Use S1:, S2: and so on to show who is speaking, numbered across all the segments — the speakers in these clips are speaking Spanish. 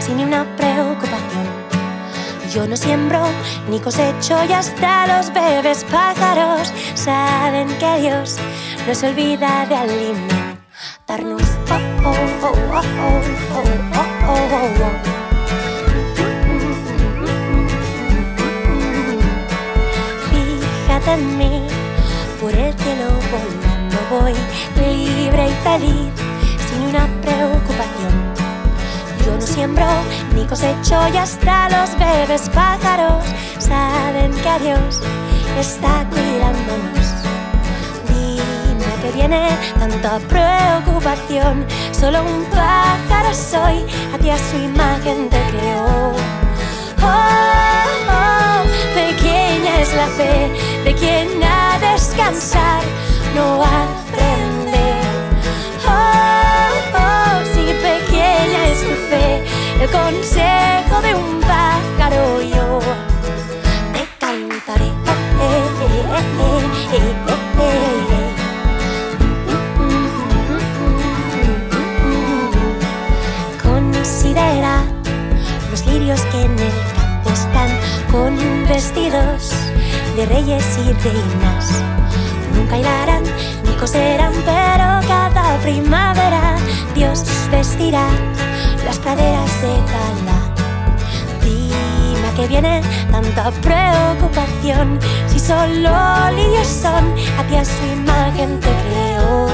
S1: sin ni una preocupación. Yo no siembro ni cosecho y hasta los bebés pájaros saben que Dios no se olvida de alimentarnos. Los pájaros saben que Dios está cuidándonos. Dime que viene tanta preocupación, solo un pájaro soy, a ti a su imagen te creo. Oh, oh, pequeña es la fe de quien a descansar no aprende. Oh, oh, si pequeña es tu fe, el consejo de un pájaro yo te cantaré. Considera los lirios que en el campo están con vestidos de reyes y reinas. Nunca hilarán ni coserán, pero cada primavera Dios vestirá las praderas de gala. Dime a qué viene tanta preocupación, si solo lirios son, a ti a su imagen te creo.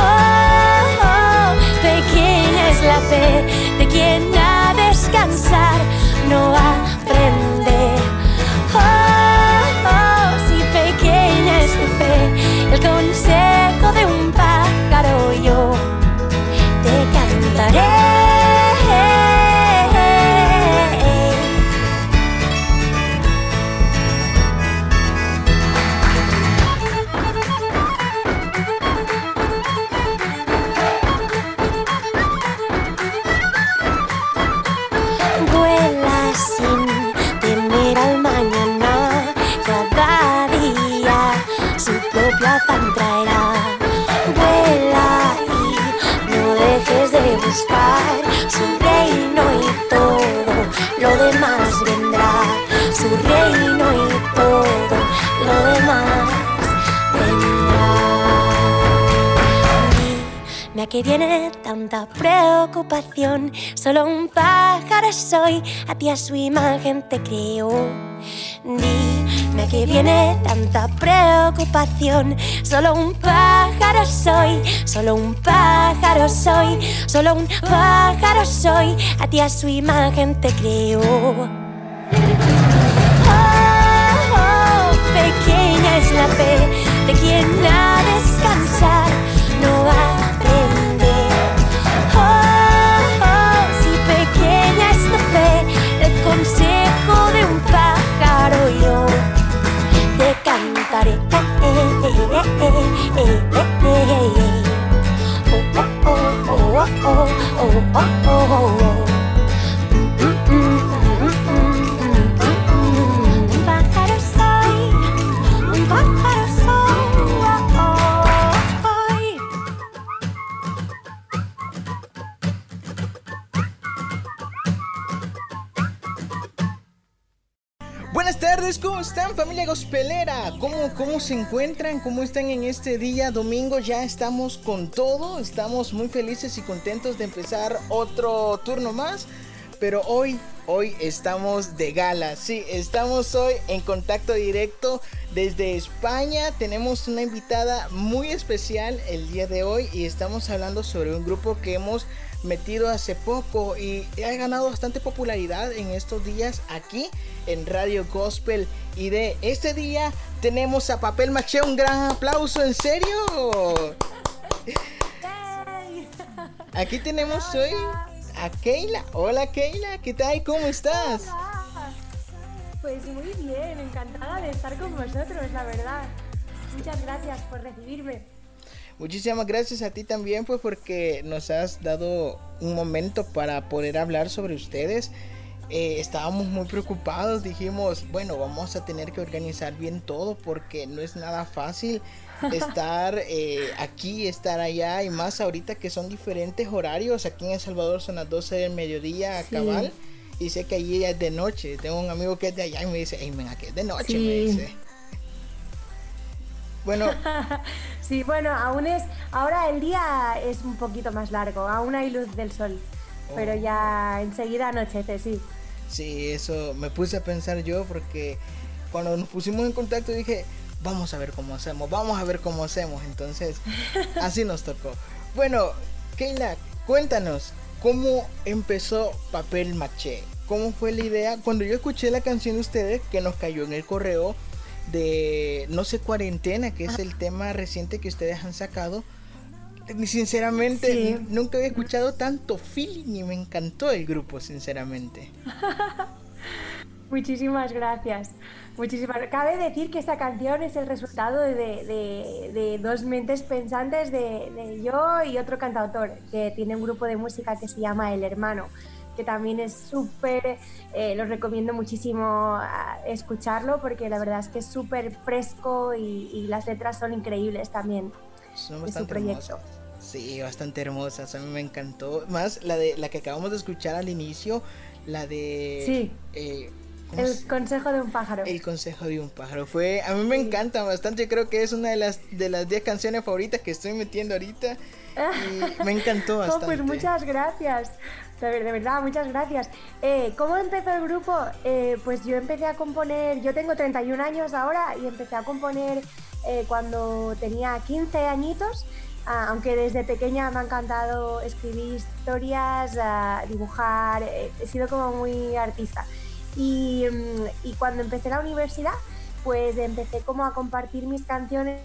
S1: Oh, oh, pequeña es la fe de quien a descansar no aprende. Oh, oh, si pequeña es tu fe, el consejo qué viene tanta preocupación. Solo un pájaro soy, a ti a su imagen te creo. Dime a qué viene tanta preocupación. Solo un pájaro soy, solo un pájaro soy, solo un pájaro soy, a ti a su imagen te creo. Oh, oh, pequeña es la fe de quien a descansar cantaré. Oh, oh, oh, oh, oh, oh, oh, oh, oh, oh. Un
S2: ¿cómo están familia gospelera? ¿Cómo, ¿Cómo se encuentran? ¿Cómo están en este día domingo? Ya estamos con todo, estamos muy felices y contentos de empezar otro turno más. Pero hoy, hoy estamos de gala, sí, estamos hoy en contacto directo desde España. Tenemos una invitada muy especial el día de hoy y estamos hablando sobre un grupo que hemos metido hace poco y ha ganado bastante popularidad en estos días aquí en Radio Gospel. Y de este día tenemos a Papel Maché, un gran aplauso, ¿en serio? Aquí tenemos hoy a Keila. Hola Keila, ¿qué tal? ¿Cómo estás?
S3: Hola. Pues muy bien, encantada de estar con vosotros, la verdad. Muchas gracias por recibirme.
S2: Muchísimas gracias a ti también, pues porque nos has dado un momento para poder hablar sobre ustedes. eh, estábamos muy preocupados, dijimos, bueno, vamos a tener que organizar bien todo porque no es nada fácil estar eh, aquí, estar allá y más ahorita que son diferentes horarios. Aquí en El Salvador son las 12 del mediodía, cabal. Y sé que allí es de noche. Tengo un amigo que es de allá y me dice, hey, venga, que es de noche, me dice.
S1: Bueno. sí, bueno, aún es. Ahora el día es un poquito más largo, aún hay luz del sol. Pero oh. ya enseguida anochece, sí.
S2: Sí, eso me puse a pensar yo porque cuando nos pusimos en contacto dije, vamos a ver cómo hacemos, vamos a ver cómo hacemos. Entonces, así nos tocó. Bueno, Keila, cuéntanos, ¿cómo empezó Papel Maché? ¿Cómo fue la idea? Cuando yo escuché la canción de ustedes que nos cayó en el correo de No sé cuarentena, que es el tema reciente que ustedes han sacado, sinceramente nunca había escuchado tanto feeling y me encantó el grupo, sinceramente.
S1: Muchísimas gracias. Muchísimas. Cabe decir que esta canción es el resultado de, dos mentes pensantes de, yo y otro cantautor que tiene un grupo de música que se llama El Hermano, que también es súper, eh, lo recomiendo muchísimo ah, escucharlo porque la verdad es que es súper fresco y, las letras son increíbles también.
S2: Son bastante proyecto. Sí, bastante hermosas. A mí me encantó. Más la de la que acabamos de escuchar al inicio, la de.
S1: Sí. Eh, el consejo de un pájaro.
S2: El consejo de un pájaro. Fue, a mí me encanta bastante, creo que es una de las de las 10 canciones favoritas que estoy metiendo ahorita. Y me encantó oh, bastante.
S1: pues muchas gracias. De, verdad, muchas gracias. Eh, ¿Cómo empezó el grupo? Eh, pues yo empecé a componer, yo tengo 31 años ahora y empecé a componer eh, cuando tenía 15 añitos. Ah, aunque desde pequeña me ha encantado escribir historias, ah, dibujar, he sido como muy artista. Mm, y, cuando empecé la universidad, pues empecé como a compartir mis canciones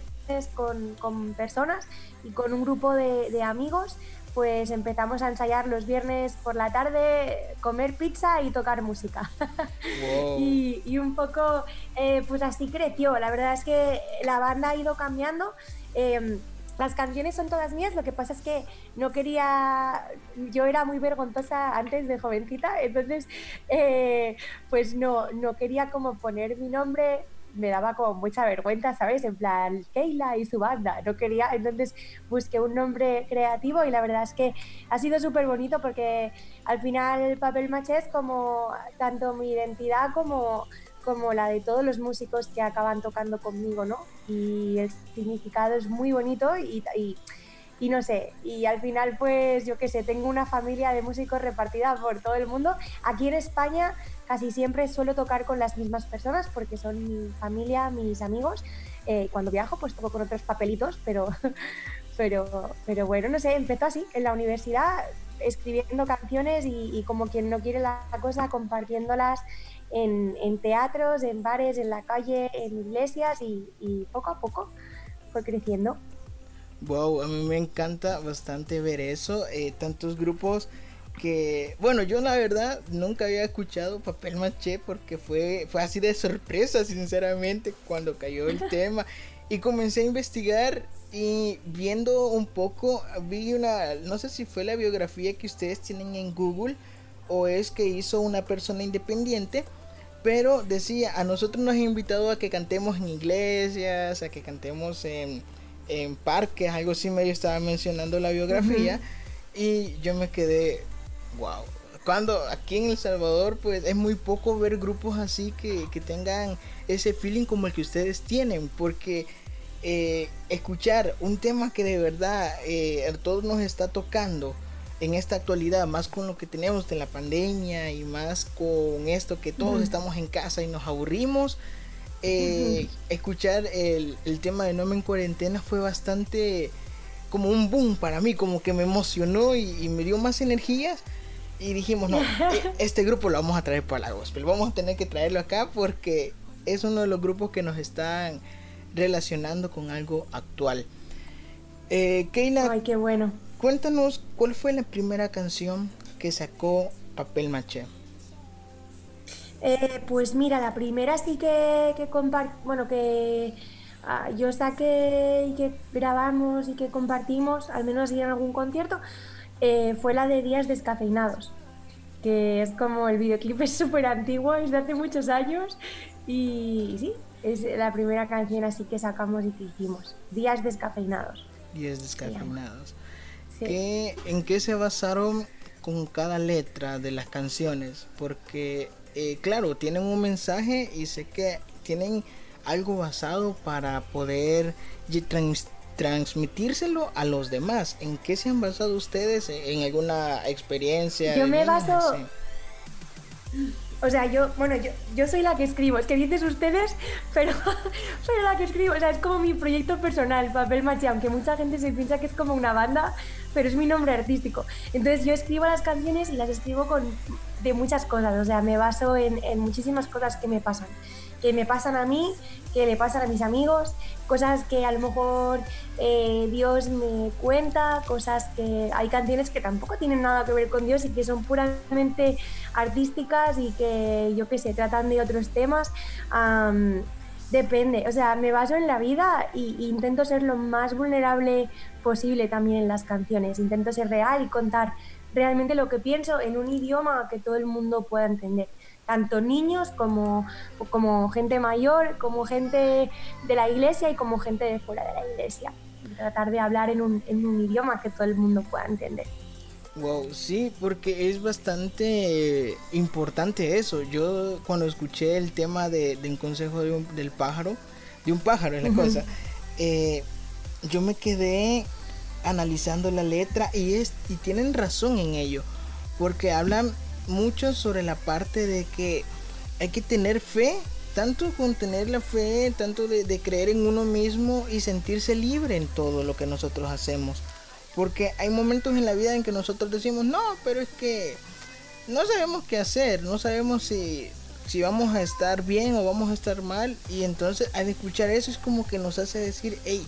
S1: con, con personas y con un grupo de, de, amigos, pues empezamos a ensayar los viernes por la tarde, comer pizza y tocar música. y, y, un poco, eh, pues así creció. La verdad es que la banda ha ido cambiando. Eh, las canciones son todas mías, lo que pasa es que no quería, yo era muy vergonzosa antes de jovencita, entonces eh, pues no, no quería como poner mi nombre, me daba como mucha vergüenza, ¿sabes? En plan, Keila y su banda, no quería, entonces busqué un nombre creativo y la verdad es que ha sido súper bonito porque al final Papel Maché es como tanto mi identidad como como la de todos los músicos que acaban tocando conmigo, ¿no? Y el significado es muy bonito y, y, no sé, y al final pues yo qué sé, tengo una familia de músicos repartida por todo el mundo. Aquí en España casi siempre suelo tocar con las mismas personas porque son mi familia, mis amigos. Eh, cuando viajo pues toco con otros papelitos, pero, pero, pero bueno, no sé, empezó así, en la universidad escribiendo canciones y, y como quien no quiere la cosa, compartiéndolas en, teatros, en bares, en la calle, en iglesias y, poco a poco fue creciendo.
S2: Wow, a mí me encanta bastante ver eso, eh, tantos grupos que, bueno, yo la verdad nunca había escuchado Papel Maché porque fue, fue así de sorpresa, sinceramente, cuando cayó el tema. Y comencé a investigar y viendo un poco, vi una, no sé si fue la biografía que ustedes tienen en Google o es que hizo una persona independiente pero decía, a nosotros nos han invitado a que cantemos en iglesias, a que cantemos en, parques, algo así medio estaba mencionando la biografía. Y yo me quedé, wow. Cuando aquí en El Salvador, pues es muy poco ver grupos así que, tengan ese feeling como el que ustedes tienen. Porque eh, escuchar un tema que de verdad eh, a todos nos está tocando en esta actualidad, más con lo que tenemos de la pandemia y más con esto que todos estamos en casa y nos aburrimos, eh, escuchar el, tema de No en Cuarentena fue bastante como un boom para mí, como que me emocionó y, me dio más energías. Y dijimos, no, e, este grupo lo vamos a traer para la gospel, vamos a tener que traerlo acá porque es uno de los grupos que nos están relacionando con algo actual.
S1: Eh, Keila, Ay, qué bueno.
S2: Cuéntanos cuál fue la primera canción que sacó Papel Maché.
S1: Eh, pues mira, la primera sí que, que bueno, que ah, yo saqué y que grabamos y que compartimos, al menos en algún concierto, eh, fue la de Días Descafeinados. que es como el videoclip es súper antiguo, es de hace muchos años y sí, es la primera canción así que sacamos y que hicimos. Días descafeinados.
S2: Días descafeinados. ¿En qué se basaron con cada letra de las canciones? Porque, eh, claro, tienen un mensaje y sé que tienen algo basado para poder transmitírselo a los demás. ¿En qué se han basado ustedes? ¿En alguna experiencia?
S1: Yo me baso... O sea, yo, bueno, yo, yo soy la que escribo, es que dices ustedes, pero soy la que escribo, o sea, es como mi proyecto personal, Papel Maché, aunque mucha gente se piensa que es como una banda, pero es mi nombre artístico. Entonces yo escribo las canciones y las escribo con, de muchas cosas, o sea, me baso en, en muchísimas cosas que me pasan que me pasan a mí, que le pasan a mis amigos, cosas que a lo mejor eh, Dios me cuenta, cosas que hay canciones que tampoco tienen nada que ver con Dios y que son puramente artísticas y que yo qué sé, tratan de otros temas. Depende, o sea, me baso en la vida e intento ser lo más vulnerable posible también en las canciones, intento ser real y contar realmente lo que pienso en un idioma que todo el mundo pueda entender tanto niños como, como gente mayor, como gente de la iglesia y como gente de fuera de la iglesia. tratar de hablar en un, en un idioma que todo el mundo pueda entender.
S2: Wow, sí, porque es bastante importante eso. Yo cuando escuché el tema de, un consejo de del pájaro, de un pájaro es la cosa, eh, yo me quedé analizando la letra y, es, y tienen razón en ello, porque hablan mucho sobre la parte de que hay que tener fe, tanto con tener la fe, tanto de, creer en uno mismo y sentirse libre en todo lo que nosotros hacemos. Porque hay momentos en la vida en que nosotros decimos, no, pero es que no sabemos qué hacer, no sabemos si, si vamos a estar bien o vamos a estar mal. Y entonces al escuchar eso es como que nos hace decir, hey,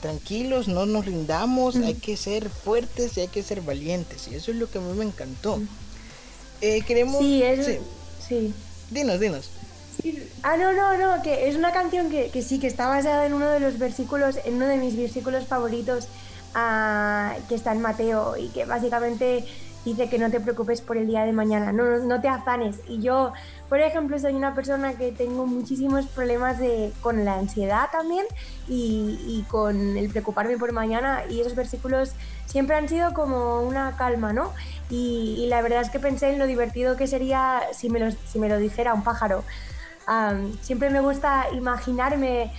S2: tranquilos, no nos rindamos, hay que ser fuertes y hay que ser valientes. Y eso es lo que a mí me encantó. Eh, queremos.
S1: Sí, sí.
S2: Dinos, dinos.
S1: Ah, no, no, no, que es una canción que, que, sí, que está basada en uno de los versículos, en uno de mis versículos favoritos, que está en Mateo, y que básicamente dice que no te preocupes por el día de mañana, no, no te afanes. Y yo, por ejemplo, soy una persona que tengo muchísimos problemas de, con la ansiedad también y, y con el preocuparme por mañana, y esos versículos siempre han sido como una calma, ¿no? Y, la verdad es que pensé en lo divertido que sería si me lo, si me lo dijera un pájaro. siempre me gusta imaginarme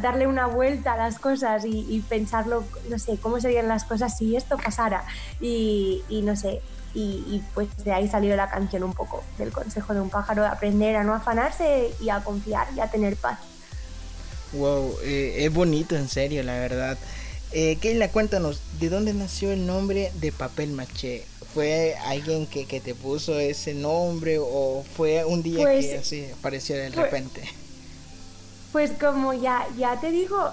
S1: darle una vuelta a las cosas y, pensarlo, no sé, cómo serían las cosas si esto pasara. Y, no sé, y, pues de ahí salió la canción un poco del consejo de un pájaro, de aprender a no afanarse y a confiar y a tener paz.
S2: Wow, eh, es bonito en serio, la verdad. Eh, Keila, cuéntanos, ¿de dónde nació el nombre de Papel Maché? ¿Fue alguien que, te puso ese nombre o fue un día que pues, así apareció de repente?
S1: Pues como ya, ya te digo,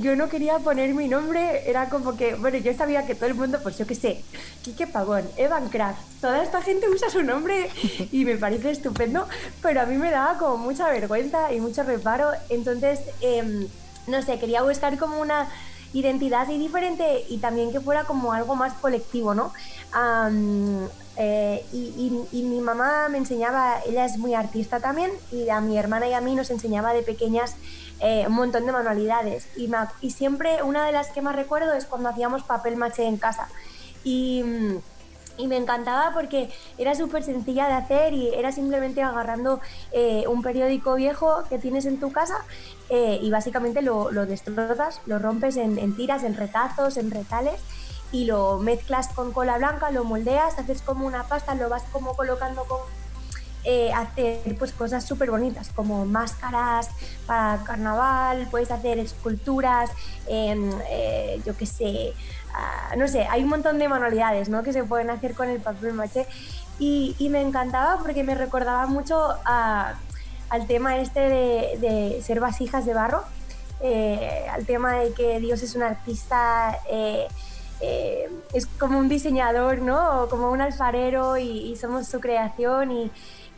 S1: yo no quería poner mi nombre, era como que, bueno, yo sabía que todo el mundo, pues yo qué sé, Kike Pagón, Evan Kraft, toda esta gente usa su nombre y me parece estupendo, pero a mí me daba como mucha vergüenza y mucho reparo, entonces, em, no sé, quería buscar como una identidad y diferente y también que fuera como algo más colectivo, ¿no? Eh, y, mi mamá me enseñaba, ella es muy artista también, y a mi hermana y a mí nos enseñaba de pequeñas eh, un montón de manualidades. Y, y, siempre una de las que más recuerdo es cuando hacíamos papel maché en casa. Y y me encantaba porque era súper sencilla de hacer y era simplemente agarrando eh, un periódico viejo que tienes en tu casa eh, y básicamente lo, lo, destrozas, lo rompes en, tiras, en retazos, en retales y lo mezclas con cola blanca, lo moldeas, haces como una pasta, lo vas como colocando con eh, hacer pues cosas súper bonitas como máscaras para carnaval, puedes hacer esculturas, em, yo qué sé, no sé, hay un montón de manualidades ¿no? que se pueden hacer con el papel maché y, me encantaba porque me recordaba mucho al tema este de, ser vasijas de barro, eh, al tema de que Dios es un artista, eh, eh, es como un diseñador, ¿no? Como un alfarero y, somos su creación y,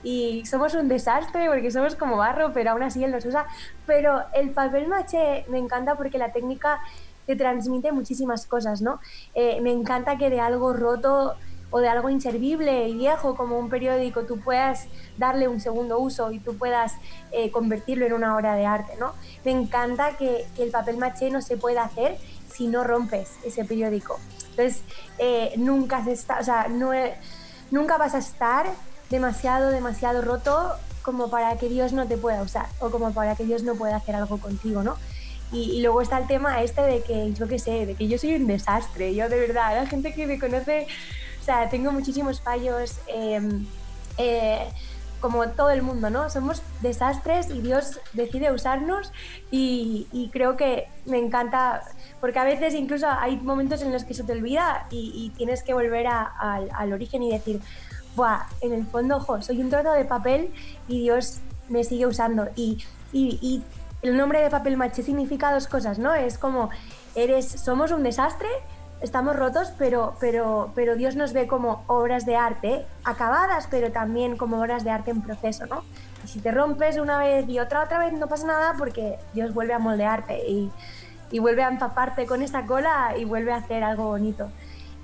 S1: y somos un desastre porque somos como barro, pero aún así él nos usa. Pero el papel maché me encanta porque la técnica te transmite muchísimas cosas, ¿no? Eh, me encanta que de algo roto o de algo inservible y viejo como un periódico tú puedas darle un segundo uso y tú puedas eh, convertirlo en una obra de arte, ¿no? Me encanta que, el papel maché no se pueda hacer si no rompes ese periódico. Entonces, eh, nunca, se está, o sea, no, nunca vas a estar demasiado, demasiado roto como para que Dios no te pueda usar o como para que Dios no pueda hacer algo contigo, ¿no? Y, luego está el tema este de que, yo qué sé, de que yo soy un desastre. Yo de verdad, la gente que me conoce, o sea, tengo muchísimos fallos, em, eh, como todo el mundo, ¿no? Somos desastres y Dios decide usarnos y, creo que me encanta, porque a veces incluso hay momentos en los que se te olvida y, tienes que volver al origen y decir, Buah, en el fondo, ojo, soy un trozo de papel y Dios me sigue usando. Y, y el nombre de papel maché significa dos cosas, ¿no? Es como, eres, somos un desastre, estamos rotos, pero, pero, pero Dios nos ve como obras de arte acabadas, pero también como obras de arte en proceso, ¿no? Y si te rompes una vez y otra otra vez, no pasa nada porque Dios vuelve a moldearte y, y vuelve a empaparte con esa cola y vuelve a hacer algo bonito.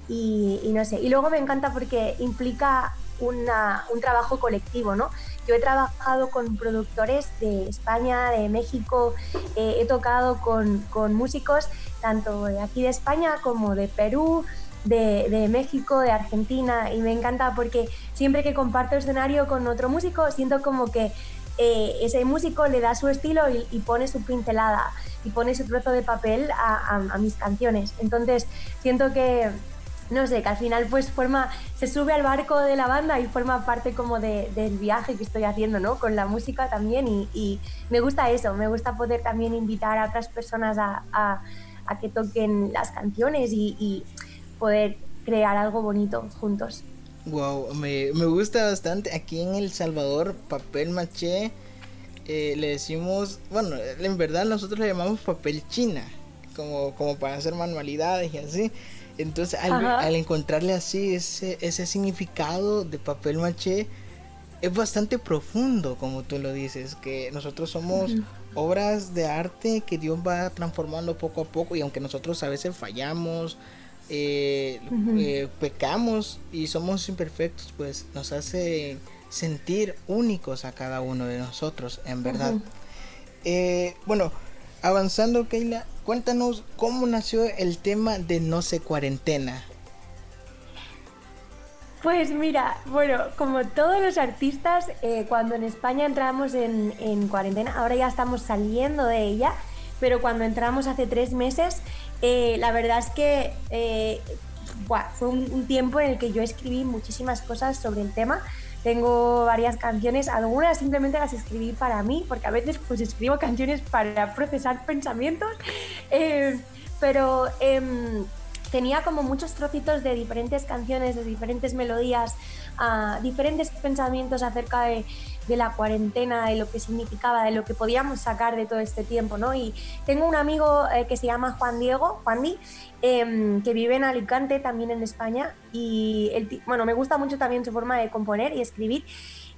S1: Y, y no sé, y luego me encanta porque implica una, un trabajo colectivo, ¿no? Yo he trabajado con productores de España, de México, eh, he tocado con, con, músicos tanto de aquí de España como de Perú, de, de, México, de Argentina, y me encanta porque siempre que comparto escenario con otro músico, siento como que eh, ese músico le da su estilo y, pone su pincelada y pone su trozo de papel a, a mis canciones. Entonces, siento que no sé, que al final pues forma, se sube al barco de la banda y forma parte como del viaje que estoy haciendo, ¿no? Con la música también y, me gusta eso, me gusta poder también invitar a otras personas a, que toquen las canciones y, poder crear algo bonito juntos.
S2: Wow, me, gusta bastante. Aquí en El Salvador, papel maché, eh, le decimos, bueno, en verdad nosotros le llamamos papel china, como, como para hacer manualidades y así. Entonces, al, encontrarle así ese, ese significado de papel maché, es bastante profundo, como tú lo dices, que nosotros somos obras de arte que Dios va transformando poco a poco y aunque nosotros a veces fallamos, eh, eh, pecamos y somos imperfectos, pues nos hace sentir únicos a cada uno de nosotros, en verdad. Eh, bueno, avanzando, Keila, cuéntanos cómo nació el tema de No sé cuarentena.
S1: Pues mira, bueno, como todos los artistas, eh, cuando en España entramos en, cuarentena, ahora ya estamos saliendo de ella, pero cuando entramos hace tres meses, eh, la verdad es que eh, fue un, tiempo en el que yo escribí muchísimas cosas sobre el tema tengo varias canciones, algunas simplemente las escribí para mí, porque a veces pues escribo canciones para procesar pensamientos, eh, pero em, tenía como muchos trocitos de diferentes canciones, de diferentes melodías, uh, diferentes pensamientos acerca de de la cuarentena, de lo que significaba, de lo que podíamos sacar de todo este tiempo, ¿no? Y tengo un amigo eh, que se llama Juan Diego, Juan Di, em, que vive en Alicante, también en España, y bueno, me gusta mucho también su forma de componer y escribir,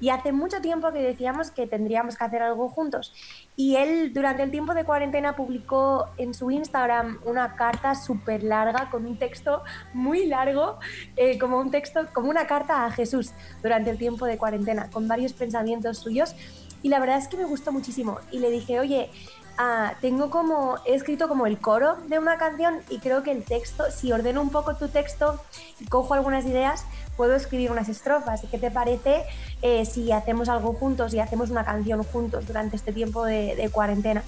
S1: y hace mucho tiempo que decíamos que tendríamos que hacer algo juntos. Y él durante el tiempo de cuarentena publicó en su Instagram una carta súper larga con un texto muy largo, eh, como un texto, como una carta a Jesús durante el tiempo de cuarentena, con varios pensamientos suyos. Y la verdad es que me gustó muchísimo. Y le dije, oye, ah, tengo como, he escrito como el coro de una canción y creo que el texto, si ordeno un poco tu texto y cojo algunas ideas, puedo escribir unas estrofas. ¿Qué te parece eh, si hacemos algo juntos y hacemos una canción juntos durante este tiempo de, cuarentena?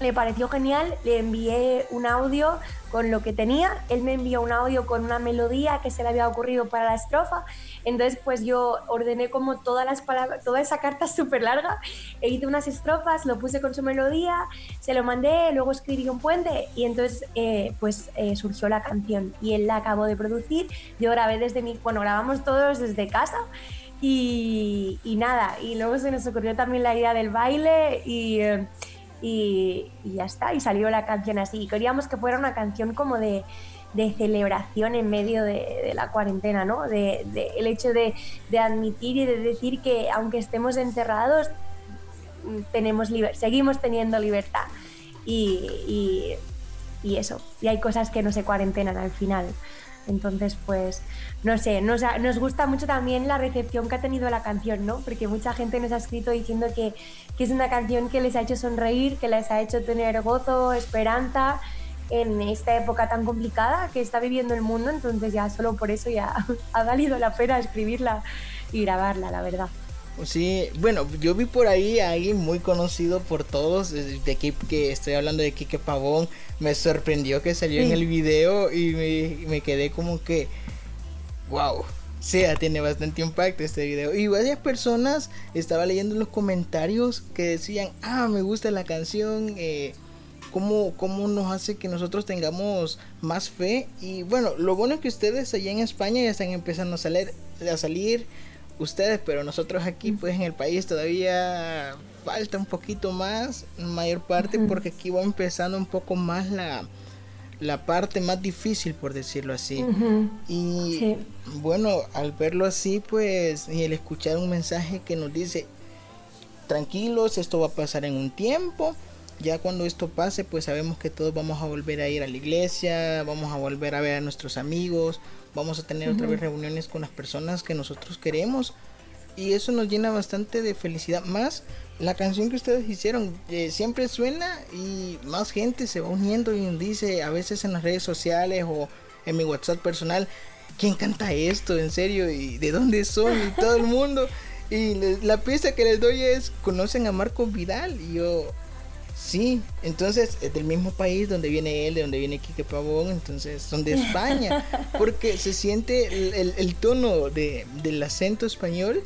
S1: Le pareció genial, le envié un audio con lo que tenía, él me envió un audio con una melodía que se le había ocurrido para la estrofa, entonces pues yo ordené como todas las palabras, toda esa carta súper larga, e hice unas estrofas, lo puse con su melodía, se lo mandé, luego escribí un puente y entonces eh, pues eh, surgió la canción y él la acabó de producir, yo grabé desde mi, bueno, grabamos todos desde casa. Y, nada, y luego se nos ocurrió también la idea del baile y, eh, y, ya está, y salió la canción así. queríamos que fuera una canción como de, celebración en medio de, la cuarentena, ¿no? De, el hecho de, admitir y de decir que aunque estemos encerrados, tenemos seguimos teniendo libertad. Y, y, eso, y hay cosas que no se cuarentenan al final. Entonces, pues, no sé, nos, nos gusta mucho también la recepción que ha tenido la canción, ¿no? Porque mucha gente nos ha escrito diciendo que, que es una canción que les ha hecho sonreír, que les ha hecho tener gozo, esperanza en esta época tan complicada que está viviendo el mundo, entonces ya solo por eso ya ha valido la pena escribirla y grabarla, la verdad.
S2: Sí, bueno, yo vi por ahí a alguien muy conocido por todos, de aquí que estoy hablando de Kike Pavón, me sorprendió que salió en el video y me, me quedé como que, wow, sí, tiene bastante impacto este video. Y varias personas estaba leyendo los comentarios que decían, ah, me gusta la canción, eh, cómo, cómo nos hace que nosotros tengamos más fe. Y bueno, lo bueno es que ustedes allá en España ya están empezando a salir, a salir ustedes, pero nosotros aquí pues en el país todavía falta un poquito más, mayor parte, porque aquí va empezando un poco más la, la parte más difícil, por decirlo así. Y bueno, al verlo así, pues, y el escuchar un mensaje que nos dice, tranquilos, esto va a pasar en un tiempo. Ya cuando esto pase, pues sabemos que todos vamos a volver a ir a la iglesia, vamos a volver a ver a nuestros amigos, vamos a tener otra vez reuniones con las personas que nosotros queremos y eso nos llena bastante de felicidad. Más la canción que ustedes hicieron eh, siempre suena y más gente se va uniendo y dice a veces en las redes sociales o en mi WhatsApp personal, ¿quién canta esto? En serio, y de dónde son y todo el mundo. Y la pieza que les doy es, ¿conocen a Marco Vidal? Y yo, Sí, entonces es del mismo país donde viene él, de donde viene Quique Pavón, entonces son de España, porque se siente el, tono de, del acento español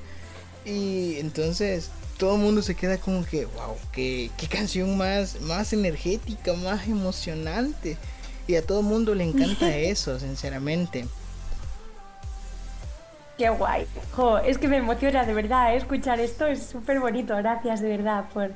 S2: y entonces todo el mundo se queda como que, wow, qué, qué canción más, más energética, más emocionante. Y a todo el mundo le encanta eso, sinceramente.
S1: Qué guay. es que me emociona de verdad, ¿eh? escuchar esto es súper bonito. Gracias de verdad por,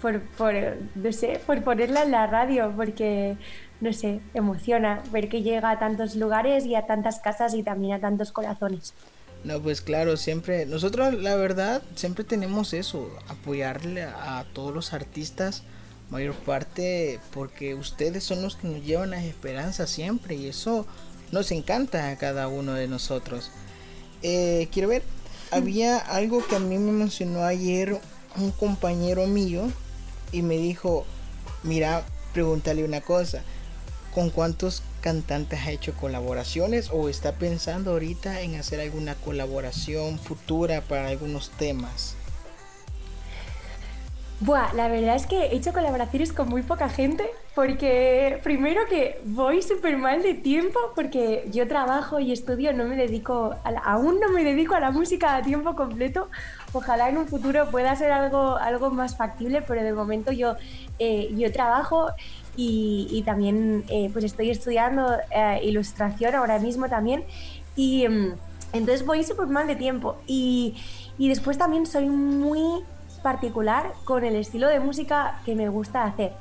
S1: por, por, no sé, por ponerla en la radio, porque, no sé, emociona ver que llega a tantos lugares y a tantas casas y también a tantos corazones.
S2: No, pues claro, siempre, nosotros la verdad, siempre tenemos eso, apoyarle a todos los artistas, mayor parte, porque ustedes son los que nos llevan las esperanzas siempre y eso nos encanta a cada uno de nosotros. Eh, quiero ver, había algo que a mí me mencionó ayer un compañero mío y me dijo, mira, pregúntale una cosa, ¿con cuántos cantantes ha hecho colaboraciones o está pensando ahorita en hacer alguna colaboración futura para algunos temas?
S1: Buah, la verdad es que he hecho colaboraciones con muy poca gente porque primero que voy súper mal de tiempo porque yo trabajo y estudio, no me dedico, aún no me dedico a la música a tiempo completo. Ojalá en un futuro pueda ser algo, algo más factible, pero de momento yo, eh, yo trabajo y, también eh, pues estoy estudiando eh, ilustración ahora mismo también y mm, entonces voy súper mal de tiempo y, y después también soy muy particular con el estilo de música que me gusta hacer.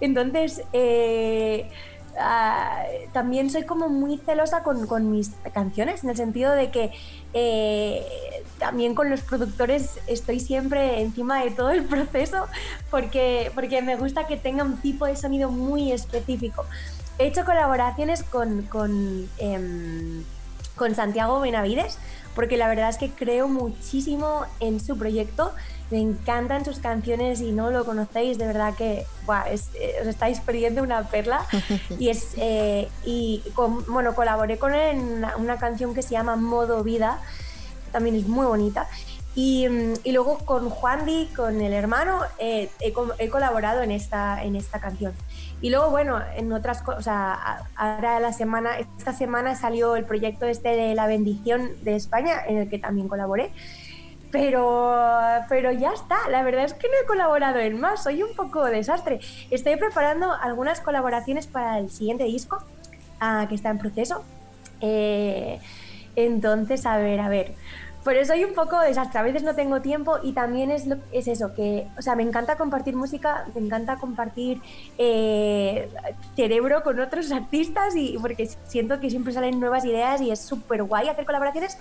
S1: Entonces, eh, ah, también soy como muy celosa con, mis canciones, en el sentido de que eh, también con los productores estoy siempre encima de todo el proceso porque, porque me gusta que tenga un tipo de sonido muy específico. He hecho colaboraciones con, con, em, con Santiago Benavides porque la verdad es que creo muchísimo en su proyecto me encantan sus canciones y no lo conocéis, de verdad que eh, os estáis perdiendo una perla. y es eh, y bueno, colaboré con él en una, canción que se llama Modo Vida, también es muy bonita. Y, mm, y luego con Juan Di, con el hermano, eh, he, colaborado en esta, en esta canción. Y luego, bueno, en otras cosas, o sea, ahora la semana, esta semana salió el proyecto este de La Bendición de España, en el que también colaboré. Pero, pero ya está, la verdad es que no he colaborado en más, soy un poco desastre. Estoy preparando algunas colaboraciones para el siguiente disco, ah, que está en proceso. Eh, entonces, a ver, a ver. Pero soy un poco desastre, a veces no tengo tiempo y también es, es eso, que, o sea, me encanta compartir música, me encanta compartir eh, cerebro con otros artistas y porque siento que siempre salen nuevas ideas y es súper guay hacer colaboraciones,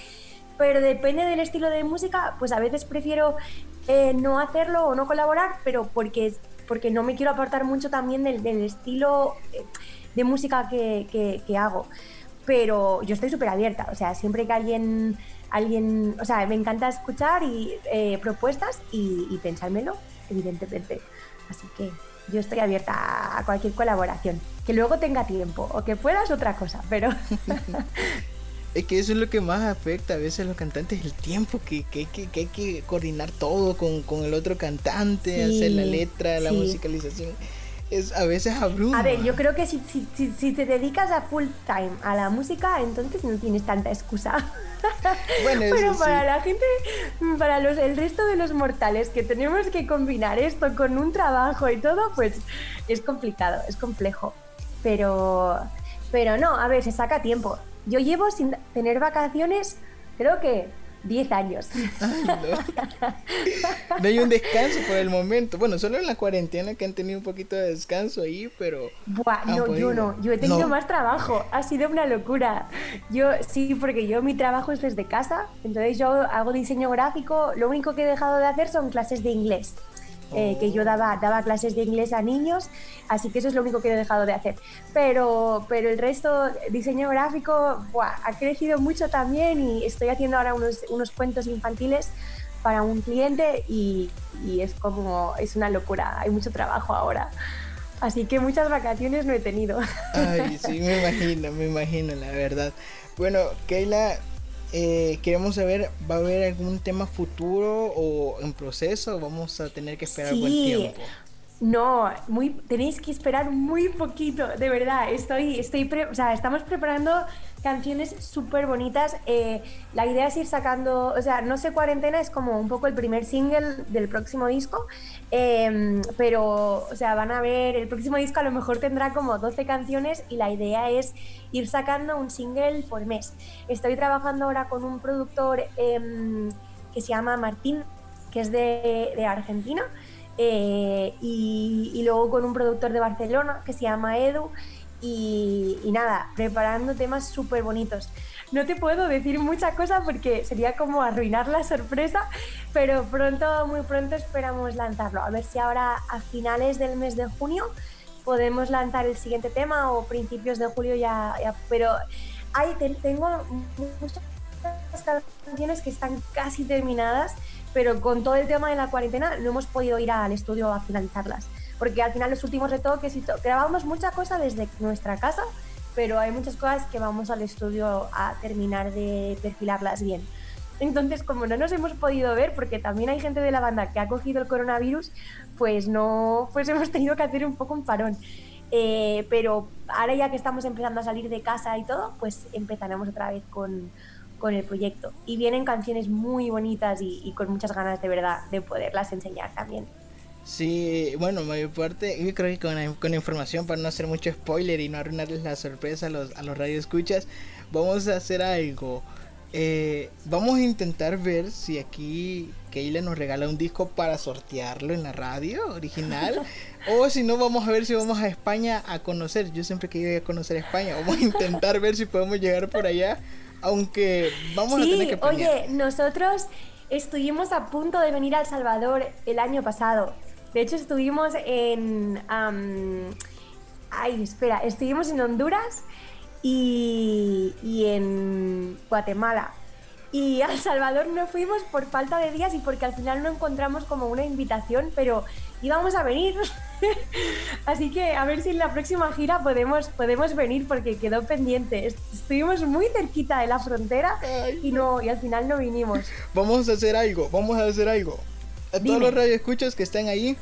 S1: pero depende del estilo de música, pues a veces prefiero eh, no hacerlo o no colaborar, pero porque, porque no me quiero apartar mucho también del, estilo eh, de música que, hago. pero yo estoy súper abierta, o sea, siempre que alguien, alguien, o sea, me encanta escuchar y, eh, propuestas y pensármelo, evidentemente. Así que yo estoy abierta a cualquier colaboración. Que luego tenga tiempo o que puedas otra cosa, pero...
S2: Es que eso es lo que más afecta a veces a los cantantes, el tiempo que, que, que, que hay que coordinar todo con, con el otro cantante, hacer la letra, la musicalización es a veces abruma.
S1: A ver, yo creo que si, si, si, te dedicas a full time a la música, entonces no tienes tanta excusa. Bueno, Pero para la gente, para los, el resto de los mortales que tenemos que combinar esto con un trabajo y todo, pues es complicado, es complejo. Pero, pero no, a ver, se saca tiempo. Yo llevo sin tener vacaciones, creo que 10 años.
S2: no. hay un descanso por el momento. Bueno, solo en la cuarentena que han tenido un poquito de descanso ahí, pero...
S1: Buah, no, yo no. Yo he tenido más trabajo. Ha sido una locura. Yo sí, porque yo mi trabajo es desde casa. Entonces yo hago diseño gráfico. Lo único que he dejado de hacer son clases de inglés. Eh, que yo daba, daba clases de inglés a niños, así que eso es lo único que he dejado de hacer. Pero, pero el resto, diseño gráfico, ha crecido mucho también y estoy haciendo ahora unos, unos cuentos infantiles para un cliente y, y, es como, es una locura, hay mucho trabajo ahora. Así que muchas vacaciones no he tenido.
S2: Ay, sí, me imagino, me imagino, la verdad. Bueno, Keila, eh, queremos saber, ¿va a haber algún tema futuro o en proceso? ¿Vamos a tener que esperar buen tiempo?
S1: No, muy, tenéis que esperar muy poquito, de verdad. Estoy, estoy o sea, estamos preparando canciones súper bonitas. Eh, la idea es ir sacando, o sea, no sé, cuarentena es como un poco el primer single del próximo disco, em, pero, o sea, van a ver, el próximo disco a lo mejor tendrá como 12 canciones y la idea es ir sacando un single por mes. Estoy trabajando ahora con un productor em, que se llama Martín, que es de, Argentina. Eh, y, luego con un productor de Barcelona que se llama Edu y, nada, preparando temas súper bonitos. No te puedo decir mucha cosa porque sería como arruinar la sorpresa, pero pronto, muy pronto esperamos lanzarlo. A ver si ahora a finales del mes de junio podemos lanzar el siguiente tema o principios de julio ya, pero hay, tengo muchas canciones que están casi terminadas pero con todo el tema de la cuarentena no hemos podido ir al estudio a finalizarlas, porque al final los últimos retoques y todo, grabamos mucha cosa desde nuestra casa, pero hay muchas cosas que vamos al estudio a terminar de perfilarlas bien. Entonces, como no nos hemos podido ver, porque también hay gente de la banda que ha cogido el coronavirus, pues no, pues hemos tenido que hacer un poco un parón. Eh, pero ahora ya que estamos empezando a salir de casa y todo, pues empezaremos otra vez con, con el proyecto. Y vienen canciones muy bonitas y, con muchas ganas de verdad de poderlas enseñar también.
S2: Sí, bueno, mayor parte, yo creo que con, con, información para no hacer mucho spoiler y no arruinarles la sorpresa a los, a los radioescuchas, vamos a hacer algo. Eh, vamos a intentar ver si aquí Keila nos regala un disco para sortearlo en la radio original. o si no, vamos a ver si vamos a España a conocer. Yo siempre quería conocer España. Vamos a intentar ver si podemos llegar por allá aunque vamos a tener que
S1: Oye, nosotros estuvimos a punto de venir a El Salvador el año pasado. De hecho, estuvimos en. ay, espera, estuvimos en Honduras y, y en Guatemala. Y a El Salvador no fuimos por falta de días y porque al final no encontramos como una invitación, pero íbamos a venir. Así que a ver si en la próxima gira podemos, podemos venir porque quedó pendiente. Estuvimos muy cerquita de la frontera y no y al final no vinimos.
S2: Vamos a hacer algo, vamos a hacer algo. A todos los radioescuchos que están ahí,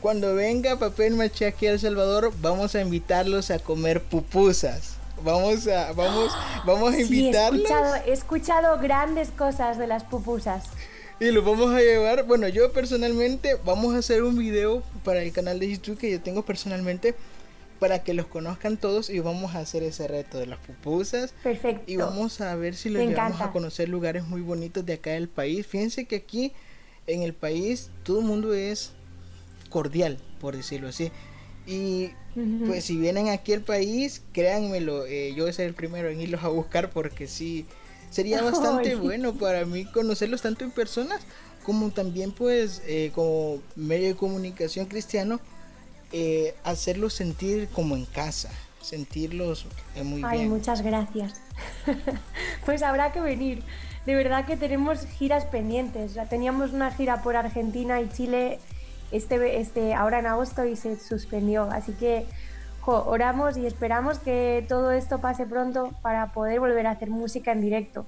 S2: cuando venga Papel Maché aquí a El Salvador, vamos a invitarlos a comer pupusas. Vamos a, vamos, vamos a invitarlos.
S1: he escuchado grandes cosas de las pupusas
S2: y lo vamos a llevar. Bueno, yo personalmente vamos a hacer un video para el canal de YouTube que yo tengo personalmente para que los conozcan todos y vamos a hacer ese reto de las pupusas.
S1: Perfecto.
S2: Y vamos a ver si los llevamos a conocer lugares muy bonitos de acá del país. Fíjense que aquí en el país todo el mundo es cordial, por decirlo así. Y pues si vienen aquí al país, créanmelo, eh, yo voy a ser el primero en irlos a buscar porque sí sería bastante bueno para mí conocerlos tanto en personas como también pues eh, como medio de comunicación cristiano eh, hacerlos sentir como en casa sentirlos eh, muy
S1: Ay,
S2: bien.
S1: muchas gracias. pues habrá que venir. De verdad que tenemos giras pendientes. Ya teníamos una gira por Argentina y Chile este, este, ahora en agosto y se suspendió. Así que jo, oramos y esperamos que todo esto pase pronto para poder volver a hacer música en directo,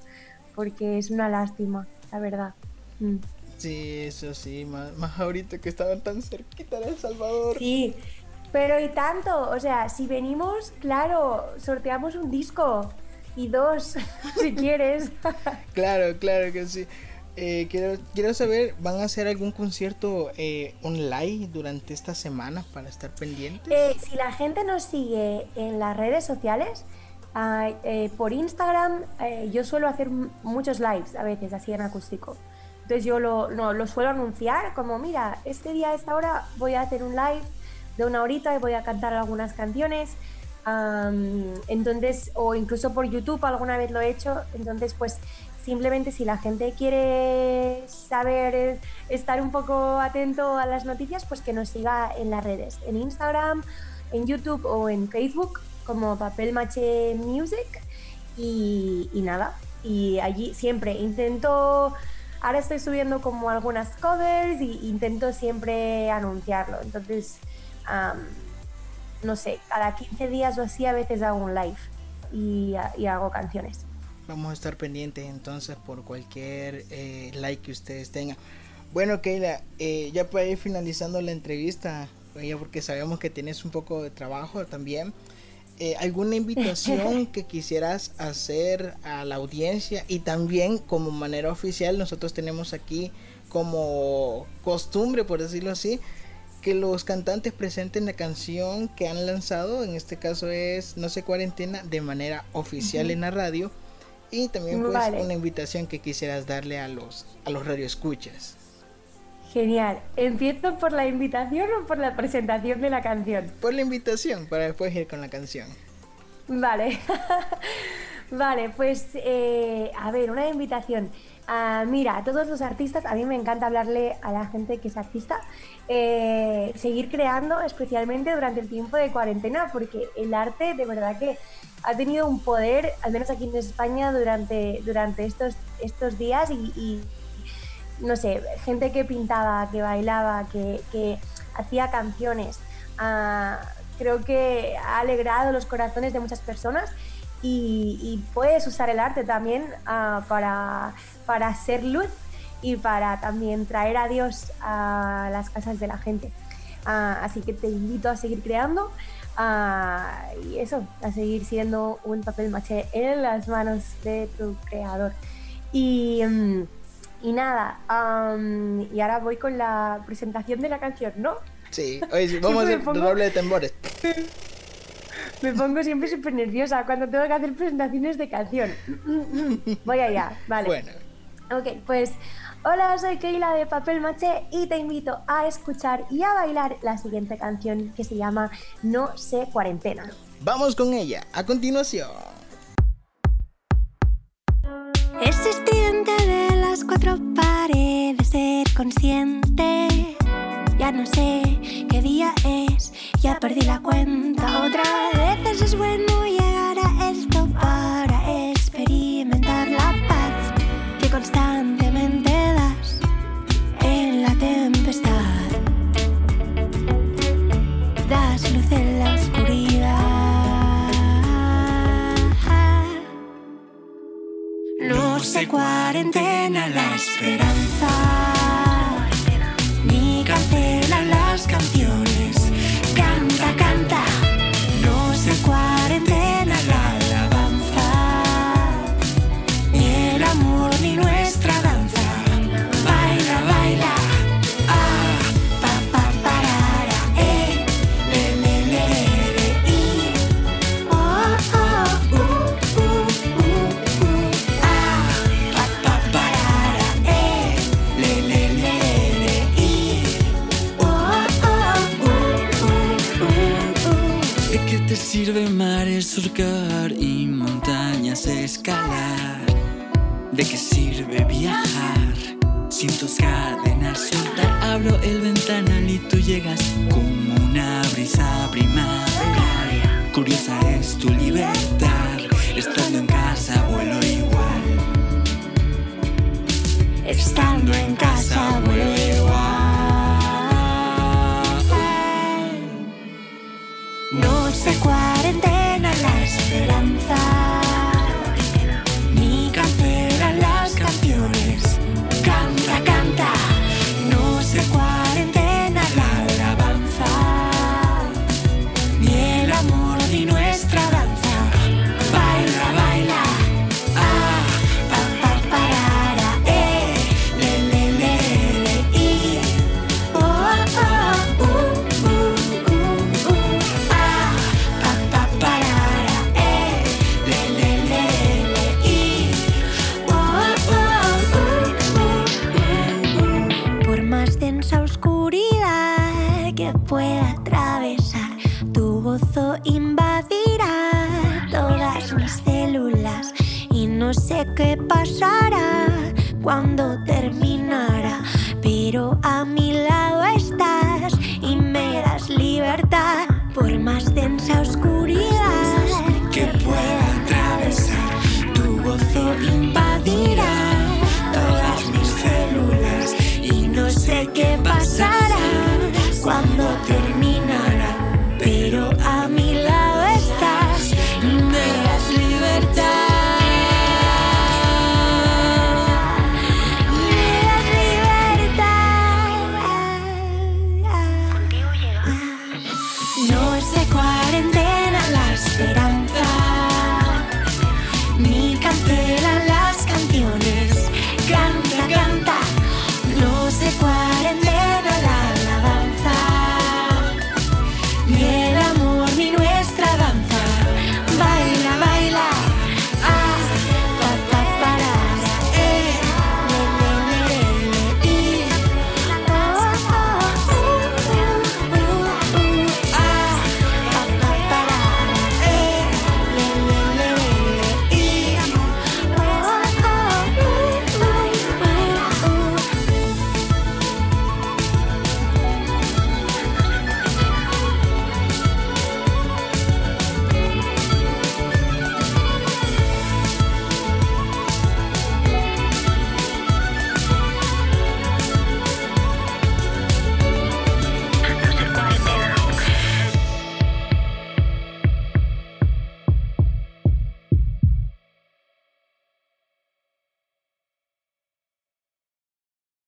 S1: porque es una lástima, la verdad. Mm.
S2: Sí, eso sí, más, más ahorita que estaban tan cerquita de El Salvador.
S1: Sí, pero y tanto, o sea, si venimos, claro, sorteamos un disco y dos, si quieres.
S2: Claro, claro que sí. Eh, quiero, quiero saber, ¿van a hacer algún concierto eh, online durante esta semana para estar pendientes?
S1: Eh, si la gente nos sigue en las redes sociales, eh, por Instagram, eh, yo suelo hacer muchos lives a veces, así en acústico. Entonces yo lo, lo- lo suelo anunciar como, mira, este día a esta hora voy a hacer un live de una horita y voy a cantar algunas canciones. Entonces, o incluso por YouTube alguna vez lo he hecho. Entonces, pues simplemente si la gente quiere saber, estar un poco atento a las noticias, pues que nos siga en las redes, en Instagram, en YouTube o en Facebook como Papel Maché Music. Y, nada, y allí siempre intento, ahora estoy subiendo como algunas covers y intento siempre anunciarlo. Entonces, am, no sé, cada 15 días o así a veces hago un live y, y hago canciones.
S2: Vamos a estar pendientes entonces por cualquier eh, like que ustedes tengan. Bueno, Keila, eh, ya para ir finalizando la entrevista, ya porque sabemos que tienes un poco de trabajo también. eh, ¿Alguna invitación que quisieras hacer a la audiencia? Y también como manera oficial, nosotros tenemos aquí como costumbre, por decirlo así, que los cantantes presenten la canción que han lanzado, en este caso es No sé cuarentena, de manera oficial en la radio. Y también pues
S1: Vale.
S2: una invitación que quisieras darle a los a los radioescuchas.
S1: Genial. ¿Empiezo por la invitación o por la presentación de la canción?
S2: Por la invitación para después ir con la canción.
S1: Vale. vale, pues eh, a ver, una invitación. Ah, mira, todos los artistas, a mí me encanta hablarle a la gente que es artista, eh, seguir creando, especialmente durante el tiempo de cuarentena, porque el arte de verdad que ha tenido un poder, al menos aquí en España, durante, durante estos, estos días y, y, no sé, gente que pintaba, que bailaba, que, que hacía canciones. ah, creo que ha alegrado los corazones de muchas personas y, y puedes usar el arte también ah, para, para ser luz y para también traer a Dios a las casas de la gente. Ah, así que te invito a seguir creando ah, y eso, a seguir siendo un papel maché en las manos de tu creador. Y, mm, y nada, am, y ahora voy con la presentación de la canción, ¿no?
S2: Sí, oye, vamos a hacer
S1: pongo-
S2: doble de tambores.
S1: Me pongo siempre súper nerviosa cuando tengo que hacer presentaciones de canción. Voy allá, vale.
S2: Bueno,
S1: Ok, pues hola, soy Keila de Papel Maché y te invito a escuchar y a bailar la siguiente canción que se llama No sé cuarentena.
S2: vamos con ella. A continuación.
S4: Es estudiante de las cuatro paredes, ser consciente. Ya no sé qué día es, ya perdí la cuenta. Otra vez es bueno llegar a esto para experimentar la paz que constantemente das en la tempestad. Das luz en la oscuridad. No sé cuarentena la esperanza Ni